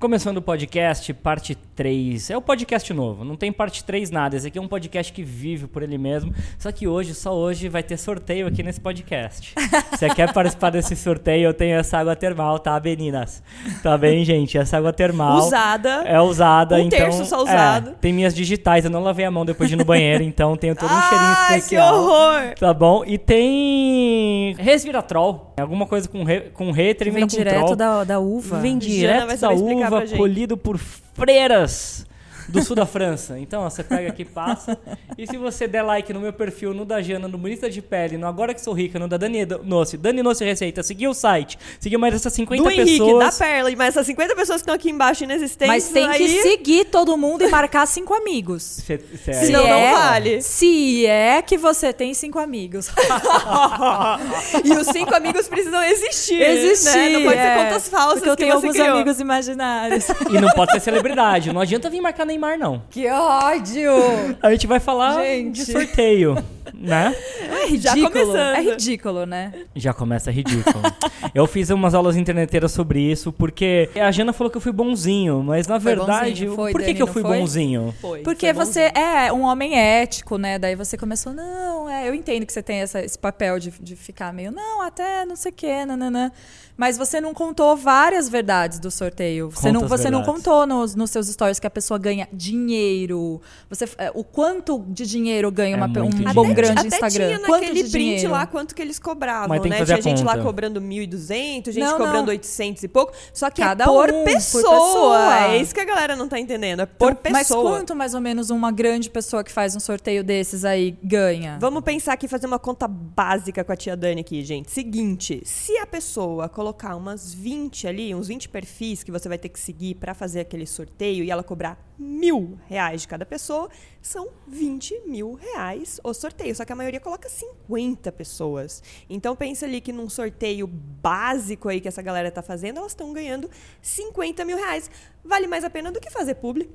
Começando o podcast, parte 3. É o podcast novo, não tem parte 3 nada. Esse aqui é um podcast que vive por ele mesmo. Só que hoje, só hoje, vai ter sorteio aqui nesse podcast. Você quer participar desse sorteio? Eu tenho essa água termal, tá, meninas? Tá bem, gente? Essa água termal. Usada. É usada, Um então. terço só usado. é, tem minhas digitais, eu não lavei a mão depois de ir no banheiro, então tenho todo um cheirinho Ai, que especial. horror! Tá bom? E tem resviratrol. Alguma coisa com re, com re termina Vem com direto da, da uva. Vem Jana direto vai da explicar uva, gente. colhido por freiras do sul da França. Então, ó, você pega aqui, passa. E se você der like no meu perfil, no da Jana, no Bonita de Pele, no Agora Que Sou Rica, no da Dani Nossi, Dani Nossi Receita, seguir o site, seguir mais essas 50 Do Henrique, pessoas. da Perla. Mas essas 50 pessoas que estão aqui embaixo inexistentes, Mas tem que aí... seguir todo mundo e marcar cinco amigos. Cê- cê- Se Senão não é- vale. Se é que você tem cinco amigos. e os cinco amigos precisam existir. Existir. Né? Não pode é. ser contas falsas Porque eu que tenho você alguns criou. amigos imaginários. E não pode ser celebridade. Não adianta vir marcar Neymar, não. que ódio! A gente vai falar Gente. de sorteio, né? É Já ridículo. É ridículo, né? Já começa ridículo. eu fiz umas aulas interneteiras sobre isso, porque a Jana falou que eu fui bonzinho, mas na Foi verdade, bonzinho, foi, por que, Dani, que eu fui foi? bonzinho? Foi, Porque foi você é um homem ético, né? Daí você começou, não, é, eu entendo que você tem essa- esse papel de, de ficar meio, não, até não sei o quê, nananã. Mas você não contou várias verdades do sorteio. Você, Conta não, você não contou nos, nos seus stories que a pessoa ganha dinheiro. Você, é, o quanto de dinheiro ganha É uma, um muito bom dinheiro. grande até Instagram? tinha quanto naquele de print dinheiro? lá quanto que eles cobravam, Mas tem que né? fazer Tinha a gente lá conta. cobrando 1.200, gente Não, cobrando não. 800 e pouco. Só que Cada é por, um, por pessoa. pessoa. É isso que a galera não tá entendendo. É por Então, Mas pessoa. quanto mais ou menos uma grande pessoa que faz um sorteio desses aí ganha? Vamos pensar aqui, fazer uma conta básica com a tia Dani aqui, gente. Seguinte, se a pessoa colocar umas 20 ali, uns 20 perfis que você vai ter que seguir pra fazer aquele sorteio e ela cobrar mil reais de cada pessoa, são 20 mil reais o sorteio. Só que a maioria coloca 50 pessoas. Então pensa ali que num sorteio básico aí que essa galera tá fazendo, elas estão ganhando 50 mil reais. Vale mais a pena do que fazer publi.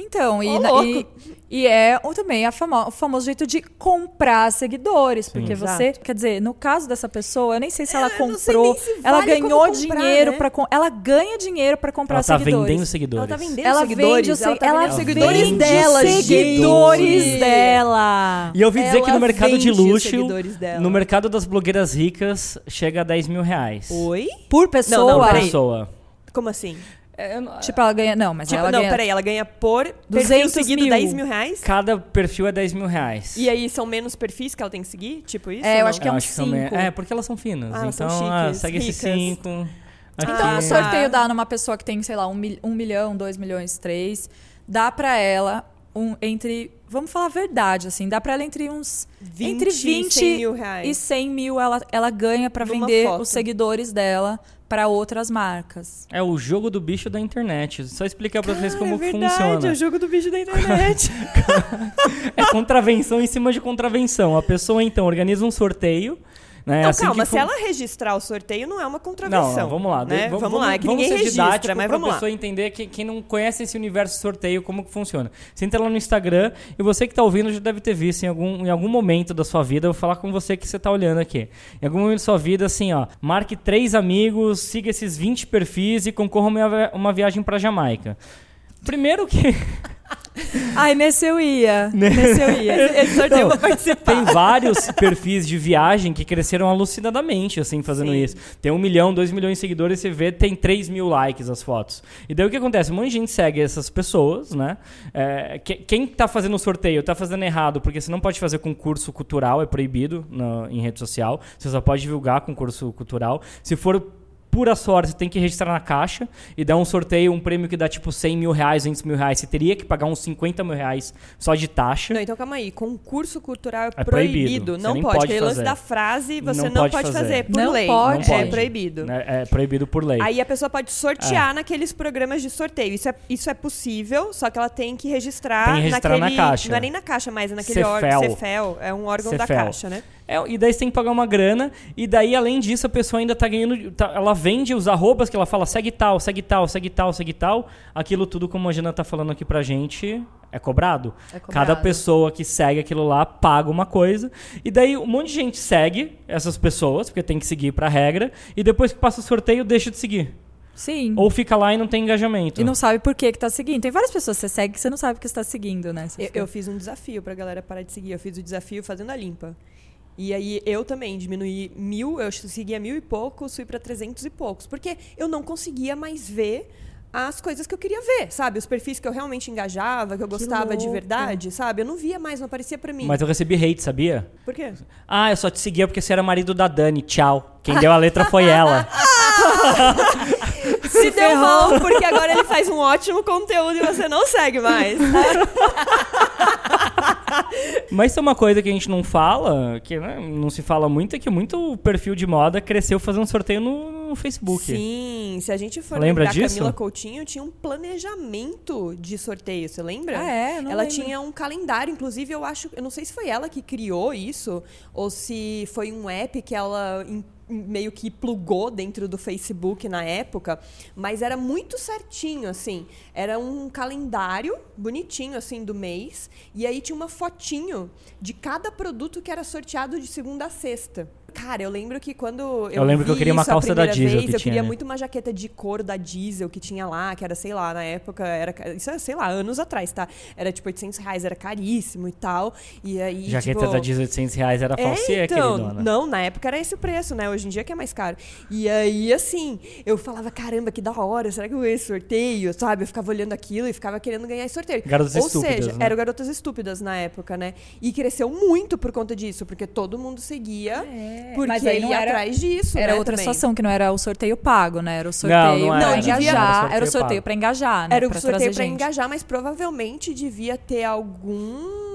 Então, e, louco. e, e é o- também a famo- o famoso jeito de comprar seguidores. Porque Exato. você, quer dizer, no caso dessa pessoa, eu nem sei se ela eu não sei comprou, nem se ela vale ganhou como comprar, dinheiro né? para ela ganha dinheiro para comprar Ela tá seguidores. vendendo seguidores. Ela tá vendendo Ela seguidores. vende, os se- ela tá ela vendendo seguidores vende dela, seguidores gente. dela. E eu ouvi dizer que no Ela mercado de vende luxo, seguidores no mercado das blogueiras ricas, chega a 10 mil reais. Oi? Por pessoa. Não, não, Por pessoa. Como assim? É, eu não- Tipo, ela ganha. Não, mas Tipo, ela não, ganha. peraí, ela ganha por perfil 200 seguido mil. 10 mil reais? Cada perfil é 10 mil reais. E aí são menos perfis que ela tem que seguir? Tipo isso? É, eu não? acho que é uns que são me- cinco. É, porque elas são finas. Ah, elas são então, ah, chiques, segue esses ricas. 5. Então, Ah, o sorteio tá. dá numa pessoa que tem, sei lá, um, mil- um milhão, dois milhões, três. Dá pra ela um, entre. Vamos falar a verdade, assim. Dá pra ela entre uns. 20 entre e 20 100 mil reais. e 100 mil ela, ela ganha pra Numa vender foto. os seguidores dela pra outras marcas. É o jogo do bicho da internet. Só explicar pra vocês como é verdade, funciona. é o jogo do bicho da internet. É contravenção em cima de contravenção. A pessoa, então, organiza um sorteio. Né, não, assim calma, se ela registrar o sorteio, não é uma contravenção. Não, não, vamos lá. Né? de- v- Vamos, lá, é que vamos ninguém registra, didático mas vamos lá. pessoa entender que quem não conhece esse universo de sorteio, como que funciona. Você entra lá no Instagram e você que tá ouvindo já deve ter visto em algum, em algum momento da sua vida, eu vou falar com você que você tá olhando aqui. Em algum momento da sua vida, assim, ó, marque três amigos, siga esses 20 perfis e concorra a uma, vi- uma viagem pra Jamaica. Primeiro que Ai, nesse eu ia. Né? Nesse eu ia. Esse sorteio eu vou participar. tem vários perfis de viagem que cresceram alucinadamente, assim, fazendo Sim. isso. Tem um milhão, dois milhões de seguidores, você vê, tem 3 mil likes as fotos. E daí o que acontece? Um monte de gente segue essas pessoas, né? É, que- quem tá fazendo o sorteio tá fazendo errado, porque você não pode fazer concurso cultural, é proibido em rede social. Você só pode divulgar concurso cultural. Se for pura sorte, você tem que registrar na caixa e dar um sorteio, um prêmio que dá tipo 100 mil reais, 200 mil reais. Você teria que pagar uns 50 mil reais só de taxa. Não, então calma aí. Concurso cultural é, É proibido. Não pode. pode Aquele lance fazer. da frase você Não não, pode pode, fazer. fazer. Por Não lei. pode. Não É pode. proibido. É, é proibido por lei. Aí a pessoa pode sortear naqueles programas de sorteio. Isso é, isso é possível, só que ela tem que registrar, Tem que registrar naquele. na caixa. Não é nem na caixa, mas é naquele Cefel. órgão. Cefel. É um órgão da caixa, né? É, e daí você tem que pagar uma grana, e daí, além disso, a pessoa ainda tá ganhando. tá- ela vende os arrobas que ela fala, segue tal, segue tal, segue tal, segue tal. Aquilo tudo, como a Jana tá falando aqui pra gente, é cobrado. É cobrado. Cada pessoa que segue aquilo lá paga uma coisa. E daí um monte de gente segue essas pessoas, porque tem que seguir pra regra, e depois que passa o sorteio, deixa de seguir. Sim. ou fica lá e não tem engajamento. E não sabe por que que tá seguindo. Tem várias pessoas que você segue que você não sabe que você tá seguindo, né? Eu, eu fiz um desafio pra galera parar de seguir. Eu fiz o desafio fazendo a limpa. E aí eu também diminuí mil, eu seguia mil e poucos, fui pra trezentos e poucos. Porque eu não conseguia mais ver as coisas que eu queria ver, sabe? Os perfis que eu realmente engajava, que eu gostava de louco. verdade, sabe? Eu não via mais, não aparecia pra mim. Mas eu recebi hate, sabia? Por quê? Ah, eu só te seguia porque você era marido da Dani. Tchau. Quem deu a letra foi ela. Se deu mal, porque agora ele faz um ótimo conteúdo e você não segue mais. Mas isso é uma coisa que a gente não fala, que né, não se fala muito, é que muito perfil de moda cresceu fazendo sorteio no, no Facebook. Sim, se a gente for Lembra lembrar, disso? Camila Coutinho tinha um planejamento de sorteio, você lembra? Ah, é? Não ela lembro. tinha um calendário, inclusive eu acho, eu não sei se foi ela que criou isso ou se foi um app que ela meio que plugou dentro do Facebook na época, mas era muito certinho assim. Era um calendário bonitinho assim do mês e aí tinha uma fotinho de cada produto que era sorteado de segunda a sexta. Cara, eu lembro que quando eu, Eu lembro que eu queria uma calça da Diesel vez, que eu tinha, queria né? muito uma jaqueta de couro da Diesel que tinha lá, que era, sei lá, na época, era, isso é, sei lá, anos atrás, tá? Era tipo 800 reais, era caríssimo e tal. E aí, Jaqueta tipo, da Diesel 800 reais era é, então, queridona. não, na época era esse o preço, né? Hoje em dia que é mais caro. E aí, assim, eu falava, caramba, que da hora, será que eu ganhei esse sorteio? Sabe? Eu ficava olhando aquilo e ficava querendo ganhar esse sorteio. Garotas Ou Estúpidas, seja, né? era o Garotas Estúpidas na época, né? E cresceu muito por conta disso, porque todo mundo seguia, porque mas aí não ia era- atrás disso, Era né, outra também. situação, que não era o sorteio pago, né? Era o sorteio Não, não pra era. Não, devia- engajar. era Era o sorteio pra engajar, né? Era o pra sorteio gente. engajar, mas provavelmente devia ter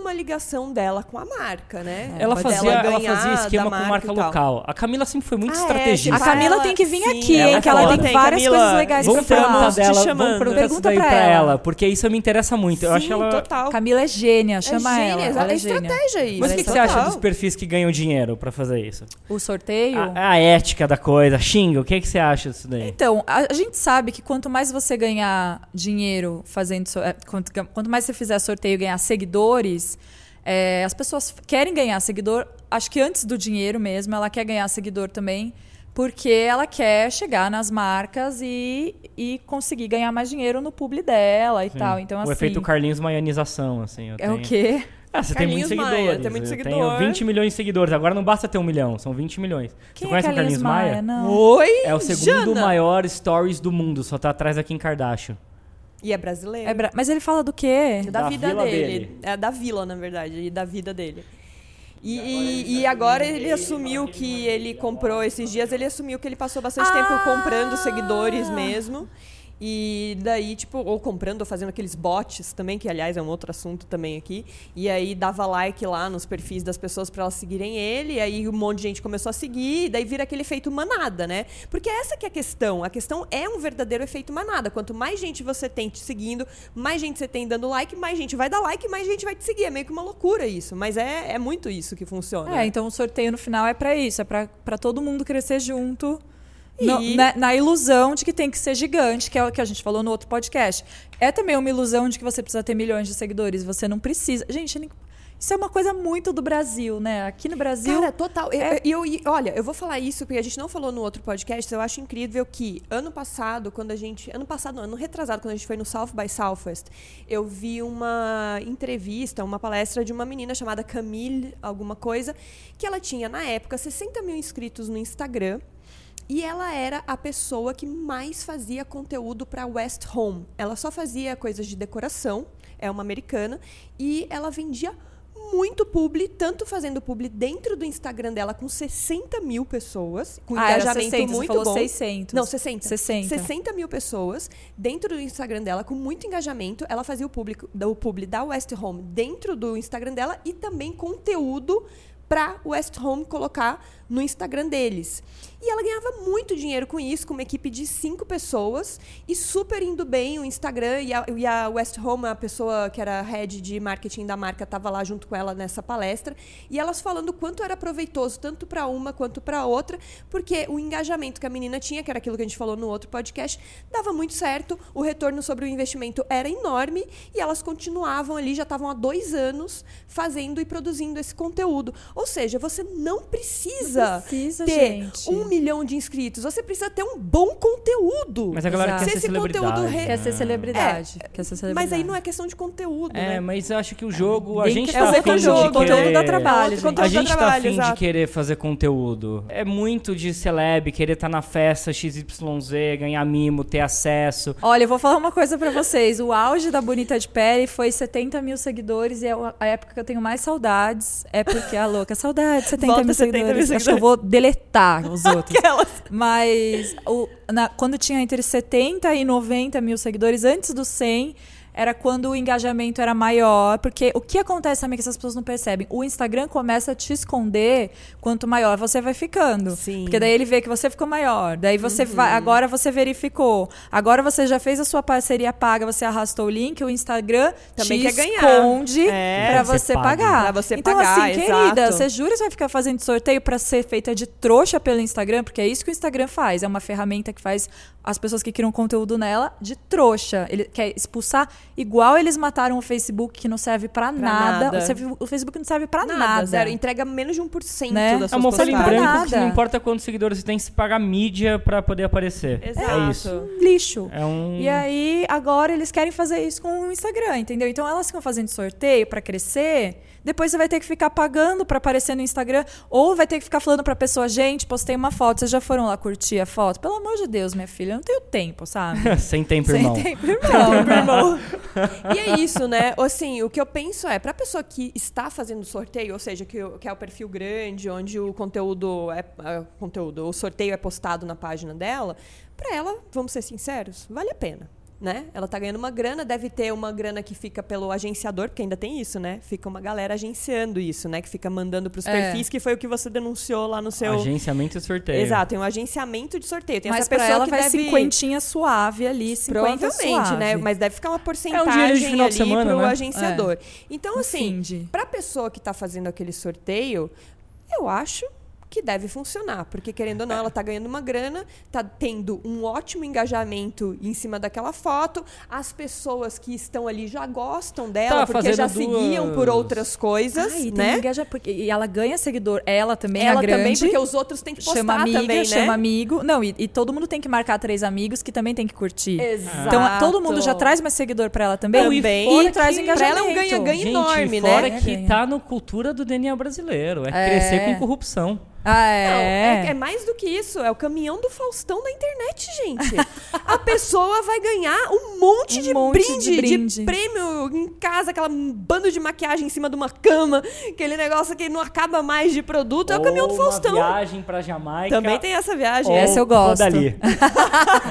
alguma ligação dela com a marca, né? Ela Dela fazia, ela fazia esquema da com marca local. A Camila sempre foi muito Ah, é, estrategista. A Camila Ela- tem que vir sim, aqui, ela hein? é Que ela tem Tem, várias Camila, coisas legais Vamos pra falar. te dela, vamos perguntar Pergunta isso daí pra ela. ela. porque isso me interessa muito. Eu Sim, acho ela. total. Camila é gênia, chama é ela. gênia, ela é é gênia. estratégia isso. Mas o que, que você acha dos perfis que ganham dinheiro pra fazer isso? O sorteio. A, a ética da coisa, xinga, o que, que você acha disso daí? Então, a, gente sabe que quanto mais você ganhar dinheiro fazendo. é, quanto mais você fizer sorteio e ganhar seguidores, é, as pessoas querem ganhar seguidor. Acho que antes do dinheiro mesmo, ela quer ganhar seguidor também. Porque ela quer chegar nas marcas e, e conseguir ganhar mais dinheiro no publi dela e Sim. tal. Então, o assim. efeito Carlinhos Maianização, assim. eu É o tenho- quê? Ah, você Carlinhos tem muitos Maia, seguidores. tem muito eu seguidor. tenho 20 milhões de seguidores. Agora não basta ter um milhão, são 20 milhões. Quem você conhece é o Carlinhos Maia? Não. Oi, É o segundo Jana. maior stories do mundo, só tá atrás da Kim Kardashian. E é brasileiro. É bra- Mas ele fala do quê? É da, Da vida dele. dele. É da vila, na verdade, e da vida dele. E, e- e agora ele assumiu que ele comprou esses dias, ele assumiu que ele passou bastante Ah! tempo comprando seguidores mesmo. E daí, tipo, ou comprando ou fazendo aqueles bots também, que aliás é um outro assunto também aqui. E aí dava like lá nos perfis das pessoas pra elas seguirem ele, e aí um monte de gente começou a seguir, e daí vira aquele efeito manada, né? Porque essa que é a questão. A questão é um verdadeiro efeito manada. Quanto mais gente você tem te seguindo, mais gente você tem dando like, mais gente vai dar like, mais gente vai te seguir. É meio que uma loucura isso, mas é, é muito isso que funciona. É, então o sorteio no final é pra isso, é pra todo mundo crescer junto. No- na, na ilusão de que tem que ser gigante, que é o que a gente falou no outro podcast. É também uma ilusão de que você precisa ter milhões de seguidores. Você não precisa. Gente, isso é uma coisa muito do Brasil, né? Aqui no Brasil. Cara, total. Eu- é- Eu, eu- olha, eu vou falar isso porque a gente não falou no outro podcast. Eu acho incrível que ano passado, quando a gente. Ano passado, não, ano retrasado, quando a gente foi no South by Southwest, eu vi uma entrevista, uma palestra de uma menina chamada Camille, alguma coisa, que ela tinha, na época, 60 mil inscritos no Instagram. E ela era a pessoa que mais fazia conteúdo para West Home. Ela só fazia coisas de decoração, é uma americana, e ela vendia muito publi, tanto fazendo publi dentro do Instagram dela com 60 mil pessoas, com Ah, engajamento 60, você muito falou bom. 600. Não, 60. 60. 60 mil pessoas dentro do Instagram dela, com muito engajamento. Ela fazia o, público, o publi da West Home dentro do Instagram dela e também conteúdo para West Home colocar no Instagram deles. E ela ganhava muito dinheiro com isso, com uma equipe de cinco pessoas e super indo bem o Instagram. E a, e a West Home, a pessoa que era head de marketing da marca, estava lá junto com ela nessa palestra. E elas falando quanto era proveitoso, tanto para uma quanto para outra, porque o engajamento que a menina tinha, que era aquilo que a gente falou no outro podcast, dava muito certo. O retorno sobre o investimento era enorme e elas continuavam ali, já estavam há dois anos fazendo e produzindo esse conteúdo. Ou seja, você não precisa, precisa, precisa, ter gente. um milhão de inscritos. Você precisa ter um bom conteúdo. Mas a galera Exato. quer Se ser esse conteúdo celebridade. re- Quer ser celebridade. Quer ser celebridade. Mas aí não é questão de conteúdo, É, né? mas eu acho que o jogo, a Tem gente que- tá é o afim outro de jogo, querer... conteúdo dá trabalho, É gente. A gente dá tá trabalho, afim de querer fazer conteúdo. É muito de celeb, querer estar na festa XYZ, ganhar mimo, ter acesso. Olha, eu vou falar uma coisa pra vocês. O auge da Bonita de Pele foi 70 mil seguidores e é a época que eu tenho mais saudades é porque a louca saudade, 70 Volta mil 70 mil seguidores. Eu vou deletar os outros. Mas o- na- quando tinha entre 70 e 90 mil seguidores, antes do 100, era quando o engajamento era maior. Porque o que acontece também que essas pessoas não percebem? O Instagram começa a te esconder quanto maior você vai ficando. Sim. Porque daí ele vê que você ficou maior. Daí você Uhum. vai. Agora você verificou. Agora você já fez a sua parceria paga, você arrastou o link, o Instagram Também te esconde É. pra Você você paga. pagar. Pra você então, pagar, assim, querida, exato. você jura que você vai ficar fazendo sorteio pra ser feita de trouxa pelo Instagram? Porque é isso que o Instagram faz. É uma ferramenta que faz as pessoas que criam conteúdo nela de trouxa. Ele quer expulsar igual eles mataram o Facebook, que não serve pra, nada. nada. O Facebook não serve pra Nada, nada. zero. Entrega menos de 1% Né? das É suas uma folha em branco que não importa quantos seguidores você tem, se pagar mídia pra poder aparecer. Exato. É isso. Um lixo. É um... E aí, agora eles querem fazer isso com o Instagram, entendeu? Então elas ficam fazendo sorteio pra crescer. Depois você vai ter que ficar pagando pra aparecer no Instagram. Ou vai ter que ficar falando pra pessoa, gente, postei uma foto. Vocês já foram lá curtir a foto? Pelo amor de Deus, minha filha, eu não tenho tempo, sabe? Sem tempo, Sem irmão. tempo, irmão. E é isso, né? Assim, o que eu penso é, pra pessoa que está fazendo sorteio, ou seja, que, o- que é o perfil grande, onde o conteúdo é, é, conteúdo, o sorteio é postado na página dela, pra ela, vamos ser sinceros, vale a pena. Né? Ela tá ganhando uma grana, deve ter uma grana que fica pelo agenciador, porque ainda tem isso, né? Fica uma galera agenciando isso, né? Que fica mandando pros É. perfis, que foi o que você denunciou lá no seu. Agenciamento e sorteio. Exato, tem um agenciamento de sorteio. Tem Mas essa pra pessoa ela que vai deve... cinquentinha suave ali, 50 Provavelmente, suave. né? Mas deve ficar uma porcentagem dinheiro de final de ali semana, pro né? agenciador. Então, No assim, de- pra pessoa que tá fazendo aquele sorteio, eu acho que deve funcionar. Porque, querendo ou não, ela tá ganhando uma grana, tá tendo um ótimo engajamento em cima daquela foto. As pessoas que estão ali já gostam dela, Tá porque já fazendo seguiam por duas- outras coisas, Ah, e né? engaja- porque- e ela ganha seguidor. Ela também é Ela a grande. também, porque os outros têm que postar chama amiga, também, né? chama amigo. Não, e, e todo mundo tem que marcar três amigos que também tem que curtir. Exato. Então todo mundo já traz mais seguidor pra ela também. Não, e e, fora traz que- engajamento. pra ela é um ganha-ganha Gente, enorme, fora né? que Ganha. tá no cultura do DNA brasileiro. É, É. crescer com corrupção. Ah, Não, é. é, é mais do que isso. É o caminhão do Faustão da internet, gente. A pessoa vai ganhar um monte, Um de, monte de brinde, de, brinde. prêmio em casa, aquela bando de maquiagem em cima de uma cama, aquele negócio que não acaba mais de produto. É o caminhão do Ou uma Faustão. viagem pra Jamaica. Também tem essa viagem. Ou Essa eu gosto. Dali.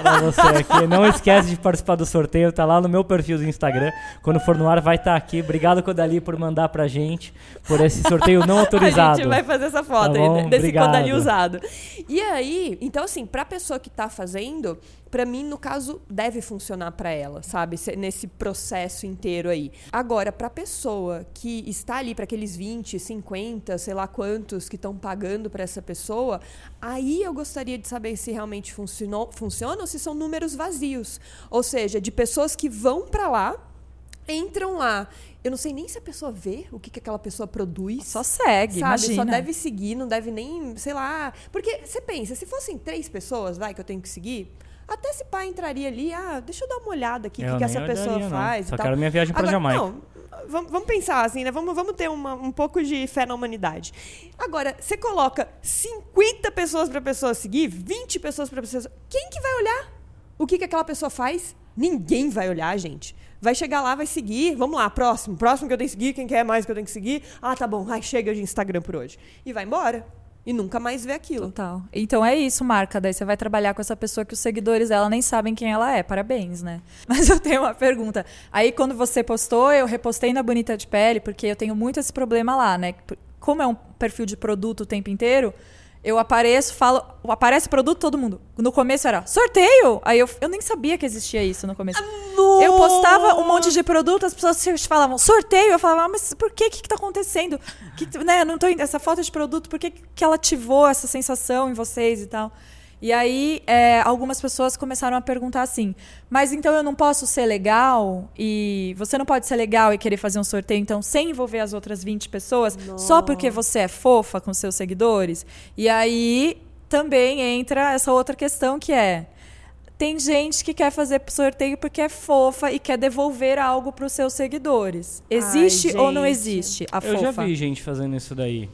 Pra você aqui. Não esquece de participar do sorteio. Tá lá no meu perfil do Instagram. Quando for no ar, vai estar aqui. Obrigado, Codali, por mandar pra gente. Por esse sorteio não autorizado. A gente vai fazer essa foto Tá aí, desse Obrigado. Kodali usado. E aí, então assim, pra pessoa que tá fazendo, pra mim, no caso, deve funcionar pra ela, sabe? Se- Nesse processo inteiro aí. Agora, pra pessoa que está ali, pra aqueles 20, 50, sei lá quantos que estão pagando pra essa pessoa, aí eu gostaria de saber se realmente funcionou, funciona ou se são números vazios. Ou seja, de pessoas que vão pra lá, entram lá. Eu não sei nem se a pessoa vê o que, que aquela pessoa produz. Só segue, Sabe, imagina. só deve seguir, não deve nem, sei lá. Porque você pensa, se fossem três pessoas, vai, que eu tenho que seguir, até esse pai entraria ali, ah, deixa eu dar uma olhada aqui, o que, que essa pessoa não. faz. Só e tal. quero minha viagem pra Agora, Jamaica. Não, vamos, vamos pensar assim, né? Vamos, vamos ter uma- um pouco de fé na humanidade. Agora, você coloca 50 pessoas pra pessoa seguir, 20 pessoas pra pessoa. Quem que vai olhar o que, que aquela pessoa faz? Ninguém vai olhar, gente. Vai chegar lá, vai seguir. Vamos lá, próximo. Próximo que eu tenho que seguir. Quem quer mais que eu tenho que seguir? Ah, tá bom. Ai, chega de Instagram por hoje. E vai embora. E nunca mais vê aquilo. Total. Então é isso, marca. Daí você vai trabalhar com essa pessoa que os seguidores dela nem sabem quem ela é. Parabéns, né? Mas eu tenho uma pergunta. Aí quando você postou, eu repostei na Bonita de Pele, porque eu tenho muito esse problema lá, né? Como é um perfil de produto o tempo inteiro, eu apareço, falo, aparece produto todo mundo. No começo era sorteio. Aí eu, eu nem sabia que existia isso no começo. Eu postava um monte de produto, as pessoas falavam sorteio. Eu falava, ah, mas por que? O que, que tá acontecendo? Que, né, não tô, essa falta de produto, por que, que ela ativou essa sensação em vocês e tal? E aí, é, algumas pessoas começaram a perguntar assim: mas então eu não posso ser legal? E você não pode ser legal e querer fazer um sorteio, então, sem envolver as outras 20 pessoas, só porque você é fofa com seus seguidores? E aí também entra essa outra questão que é. Tem gente que quer fazer sorteio porque é fofa e quer devolver algo para os seus seguidores. Existe Ai, ou não existe a Eu fofa? já vi gente fazendo isso daí.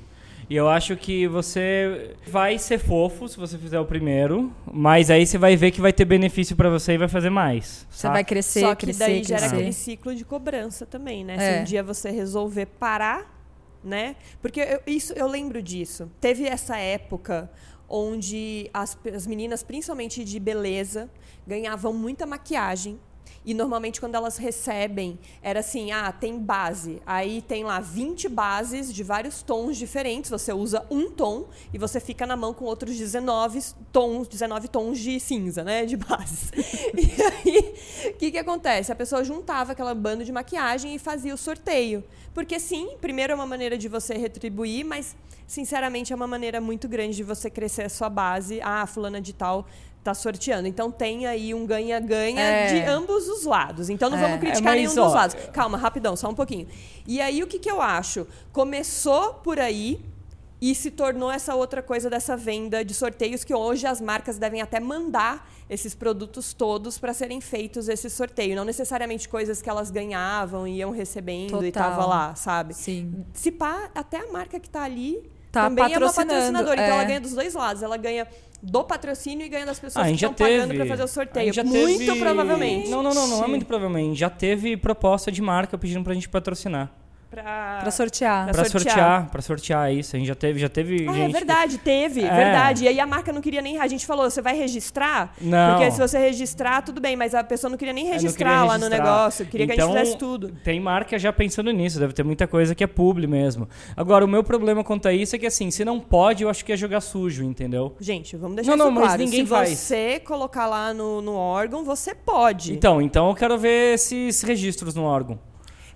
E eu acho que você vai ser fofo se você fizer o primeiro, mas aí você vai ver que vai ter benefício pra você e vai fazer mais. Você saca? vai crescer, Só que crescer, daí crescer. gera aquele ciclo de cobrança também, né? É. Se um dia você resolver parar, né? Porque eu, isso eu lembro disso. Teve essa época onde as, as meninas, principalmente de beleza, ganhavam muita maquiagem. E normalmente quando elas recebem, era assim, ah, tem base. Aí tem lá 20 bases de vários tons diferentes. Você usa um tom e você fica na mão com outros 19 tons, 19 tons de cinza, né? De bases. E aí, o que, que acontece? A pessoa juntava aquela banda de maquiagem e fazia o sorteio. Porque sim, primeiro é uma maneira de você retribuir, mas sinceramente é uma maneira muito grande de você crescer a sua base. Ah, fulana de tal tá sorteando. Então tem aí um ganha-ganha É. de ambos os lados. Então não É. vamos criticar É, nenhum dos lados. Calma, rapidão, só um pouquinho. E aí o que, que eu acho? Começou por aí e se tornou essa outra coisa dessa venda de sorteios que hoje as marcas devem até mandar esses produtos todos para serem feitos esse sorteio, não necessariamente coisas que elas ganhavam e iam recebendo e Total. tava lá, sabe? Sim. Se pá, até a marca que tá ali Tá também é uma patrocinadora, então é. ela ganha dos dois lados, ela ganha do patrocínio e ganha das Ah, pessoas a que estão pagando teve. para fazer o sorteio. já Muito teve- provavelmente. Não, não, não, não é muito provavelmente. Já teve proposta de marca pedindo pra gente patrocinar. Pra... Pra sortear. Pra Pra sortear. sortear, pra sortear isso. A gente já teve, já teve Ah, gente. é verdade, teve, É. verdade. E aí a marca não queria nem. A gente falou, você vai registrar? Não. Porque se você registrar, tudo bem, mas a pessoa não queria nem não registrar queria lá no negócio. Queria que a Então, gente fizesse tudo. Tem marca já pensando nisso, deve ter muita coisa que é publi mesmo. Agora, o meu problema quanto a isso é que assim, se não pode, eu acho que é jogar sujo, entendeu? Gente, vamos deixar Não, não, isso mas claro. ninguém se faz. você colocar lá no, no órgão, você pode. Então, então eu quero ver esses registros no órgão.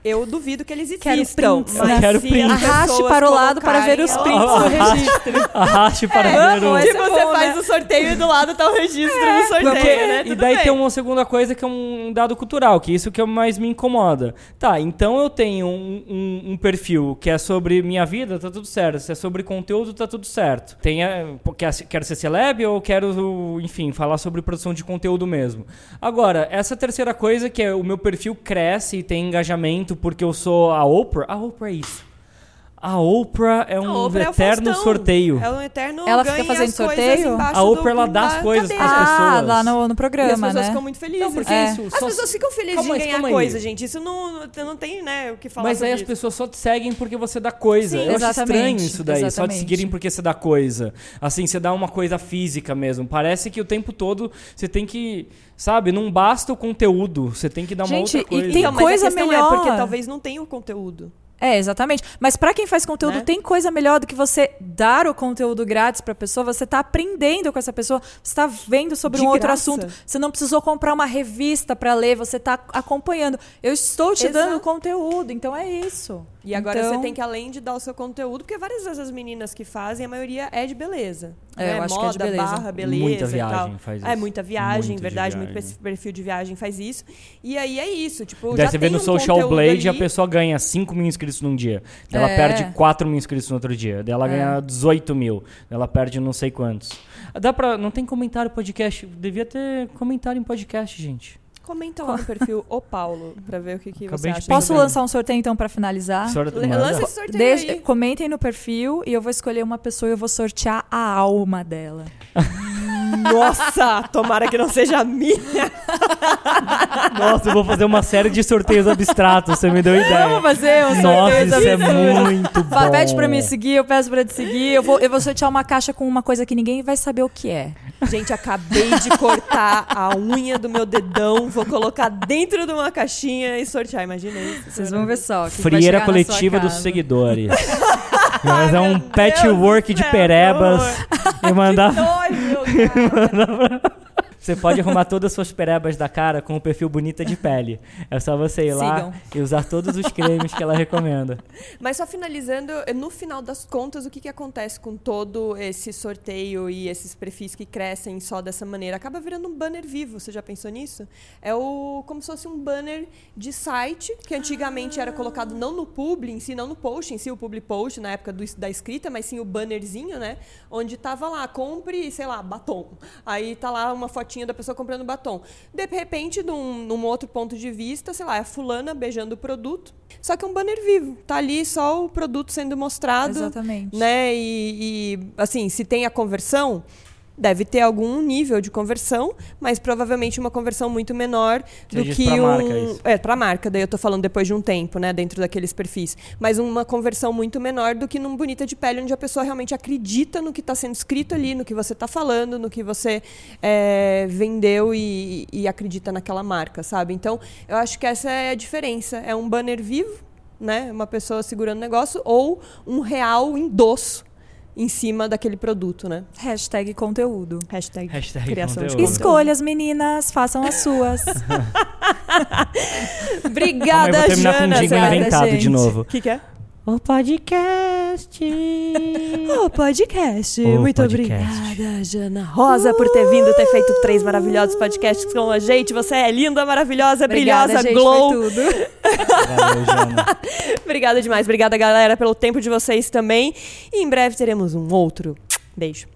Eu duvido que eles Quero existam. prints, mas né? Eu quero prints. as Arraste para o lado para ver os prints do registro. Arraste para ver o... Esse é você bom, faz né? o sorteio e do lado tá o registro do sorteio, Porque- né? e Tudo daí bem. tem uma segunda coisa que é um dado cultural, que isso que é mais me incomoda. Tá, então eu tenho um, um- um perfil que é sobre minha vida, tá tudo certo. Se é sobre conteúdo, tá tudo certo. Tem, é, quero ser celeb ou quero, enfim, falar sobre produção de conteúdo mesmo. Agora, essa terceira coisa que é o meu perfil cresce e tem engajamento porque eu sou a Oprah. A Oprah é isso. A Oprah é um Oprah é eterno Faustão. sorteio. É um eterno Ela fica ganha fazendo as sorteio? A Oprah, do- ela dá as coisas pras Ah, pessoas. lá no, no E as programa, pessoas né? ficam muito felizes. Não, porque É. isso As só- pessoas ficam felizes Calma de ganhar calma aí. coisa, gente. Isso não, não, não tem, né, o que falar Mas aí sobre as isso. pessoas só te seguem porque você dá coisa. Sim, eu acho exatamente, estranho isso daí, só te exatamente. seguirem porque você dá coisa. Assim, você dá uma coisa física mesmo. Parece que o tempo todo você tem que, sabe, não basta o conteúdo, você tem que dar uma Gente, outra e coisa. tem Então, mas coisa a questão melhor. é porque talvez não tenha o conteúdo. É, exatamente. Mas pra quem faz conteúdo, Né? tem coisa melhor do que você dar o conteúdo grátis pra pessoa. Você tá aprendendo com essa pessoa, você tá vendo sobre De um outro graça. assunto. Você não precisou comprar uma revista pra ler, você tá acompanhando. Eu estou te Exato. dando conteúdo, então é isso. E agora Então- você tem que, além de dar o seu conteúdo, porque várias vezes as meninas que fazem, a maioria é de beleza. É, né? eu acho que é Moda, de beleza. barra, beleza Muita e viagem tal. faz É, isso. muita viagem, Muito de verdade. Muito viagem. perfil de viagem faz isso. E aí é isso, tipo, Daí já você vê no um Social Blade a ali. pessoa ganha 5 mil inscritos num dia. Daí Ela É. perde 4 mil inscritos no outro dia. Daí ela ganha 18 mil. Daí Ela perde não sei quantos. Dá pra. Não tem comentário podcast. Devia ter comentário em podcast, gente. Comenta lá no perfil O Paulo, pra ver o que, que você Acabei acha. Posso lançar um sorteio então pra finalizar? Lança esse sorteio aí. comentem no perfil e eu vou escolher uma pessoa e eu vou sortear a alma dela. Nossa, tomara que não seja a minha. Nossa, eu vou fazer uma série de sorteios abstratos. Você me deu ideia. Vamos fazer um Nossa, sorteio isso é muito bom. Pede pra me seguir, eu peço pra te seguir. Eu vou, eu vou sortear uma caixa com uma coisa que ninguém vai saber o que é. Gente, acabei de cortar a unha do meu dedão, vou colocar dentro de uma caixinha e sortear. Imagina isso. Vocês vão ver só. Frieira coletiva dos seguidores. Mas é um patchwork de céu, perebas. E mandar. Yeah. Você pode arrumar todas as suas perebas da cara com o perfil Bonita de Pele. É só você ir lá Sigam. e usar todos os cremes que ela recomenda. Mas só finalizando, no final das contas, o que, que acontece com todo esse sorteio e esses perfis que crescem só dessa maneira? Acaba virando um banner vivo, você já pensou nisso? É o, como se fosse um banner de site, que antigamente era colocado não no publi em si, não no post em si, o publi post na época do- da escrita, mas sim o bannerzinho, né? Onde tava lá, compre, sei lá, batom. Aí tá lá uma fotinha da pessoa comprando batom. De repente, num, num outro ponto de vista, sei lá, é a fulana beijando o produto. Só que é um banner vivo. Tá ali só o produto sendo mostrado. Exatamente. Né? E, e, assim, se tem a conversão, deve ter algum nível de conversão, mas provavelmente uma conversão muito menor do que pra um. marca isso. É, pra marca, daí eu tô falando depois de um tempo, né? Dentro daqueles perfis. Mas uma conversão muito menor do que num Bonita de Pele, onde a pessoa realmente acredita no que está sendo escrito ali, no que você está falando, no que você é, vendeu e, e acredita naquela marca, sabe? Então, eu acho que essa é a diferença. É um banner vivo, né? Uma pessoa segurando o negócio, ou um real endosso em cima daquele produto, né? Hashtag conteúdo. Hashtag, Hashtag criação de conteúdo. conteúdo. Escolhas, meninas, façam as suas. Obrigada, Calma, eu vou terminar com um Jana. jingle Obrigada, inventado de gente. novo. O que, que é? O podcast. O podcast. O Muito podcast. obrigada, Jana Rosa, por ter vindo, ter feito três maravilhosos podcasts com a gente. Você é linda, maravilhosa, Obrigada, brilhosa, gente, glow. foi tudo. Valeu, Jana. Obrigada demais. Obrigada, galera, pelo tempo de vocês também. E em breve teremos um outro. Beijo.